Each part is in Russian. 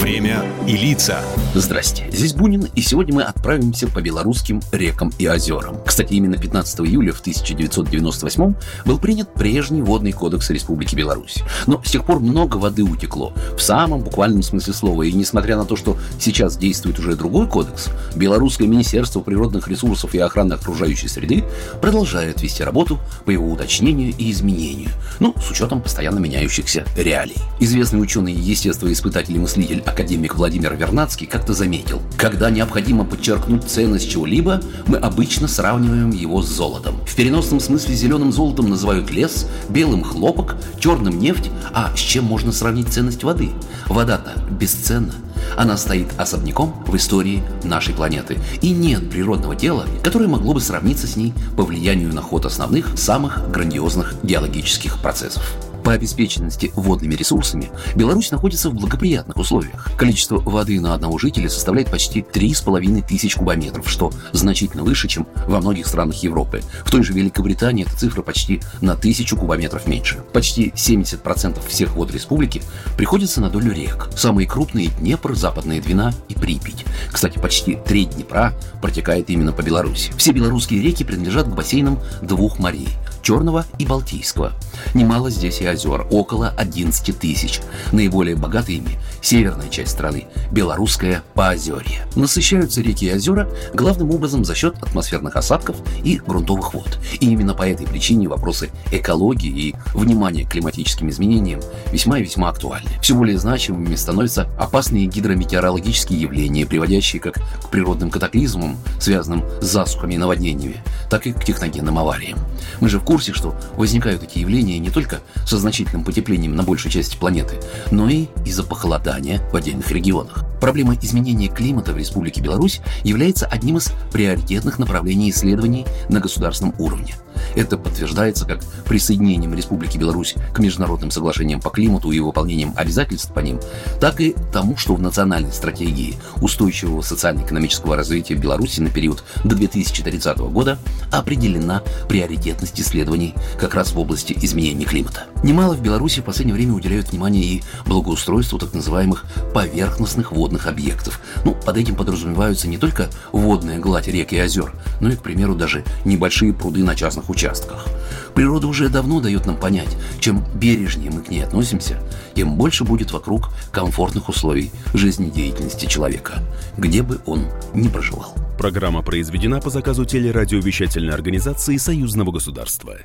Время и лица. Здрасте, здесь Бунин, и сегодня мы отправимся по белорусским рекам и озерам. Кстати, именно 15 июля в 1998 был принят прежний водный кодекс Республики Беларусь. Но с тех пор много воды утекло, в самом буквальном смысле слова. И несмотря на то, что сейчас действует уже другой кодекс, Белорусское Министерство природных ресурсов и охраны окружающей среды продолжает вести работу по его уточнению и изменению, ну, с учетом постоянно меняющихся реалий. Известный ученый и естествоиспытатель и мыслитель академик Владимир Вернадский как-то заметил, когда необходимо подчеркнуть ценность чего-либо, мы обычно сравниваем его с золотом. В переносном смысле зеленым золотом называют лес, белым хлопок, черным нефть, а с чем можно сравнить ценность воды? Вода-то бесценна. Она стоит особняком в истории нашей планеты. И нет природного тела, которое могло бы сравниться с ней по влиянию на ход основных, самых грандиозных геологических процессов. По обеспеченности водными ресурсами Беларусь находится в благоприятных условиях. Количество воды на одного жителя составляет почти 3,5 тысяч кубометров, что значительно выше, чем во многих странах Европы. В той же Великобритании эта цифра почти на тысячу кубометров меньше. Почти 70% всех вод республики приходится на долю рек. Самые крупные – Днепр, Западная Двина и Припять. Кстати, почти треть Днепра протекает именно по Беларуси. Все белорусские реки принадлежат к бассейнам двух морей – Черного и Балтийского. Немало здесь и озер, около 11 тысяч. Наиболее богатые ими – северная часть страны, белорусское Поозерье. Насыщаются реки и озера главным образом за счет атмосферных осадков и грунтовых вод. И именно по этой причине вопросы экологии и внимания к климатическим изменениям весьма и весьма актуальны. Все более значимыми становятся опасные гидрометеорологические явления, приводящие как к природным катаклизмам, связанным с засухами и наводнениями, так и к техногенным авариям. Мы же в курсе, что возникают эти явления не только со значительным потеплением на большей части планеты, но и из-за похолодания в отдельных регионах. Проблема изменения климата в Республике Беларусь является одним из приоритетных направлений исследований на государственном уровне. Это подтверждается как присоединением Республики Беларусь к международным соглашениям по климату и выполнением обязательств по ним, так и тому, что в национальной стратегии устойчивого социально-экономического развития Беларуси на период до 2030 года определена приоритетность исследований как раз в области изменения климата. Немало в Беларуси в последнее время уделяют внимание и благоустройству так называемых поверхностных водных объектов. Ну, под этим подразумеваются не только водная гладь рек и озер, но и, к примеру, даже небольшие пруды на частных участках. Природа уже давно дает нам понять, чем бережнее мы к ней относимся, тем больше будет вокруг комфортных условий жизнедеятельности человека, где бы он ни проживал. Программа произведена по заказу телерадиовещательной организации Союзного государства.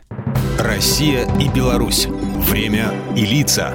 Россия и Беларусь. Время и лица.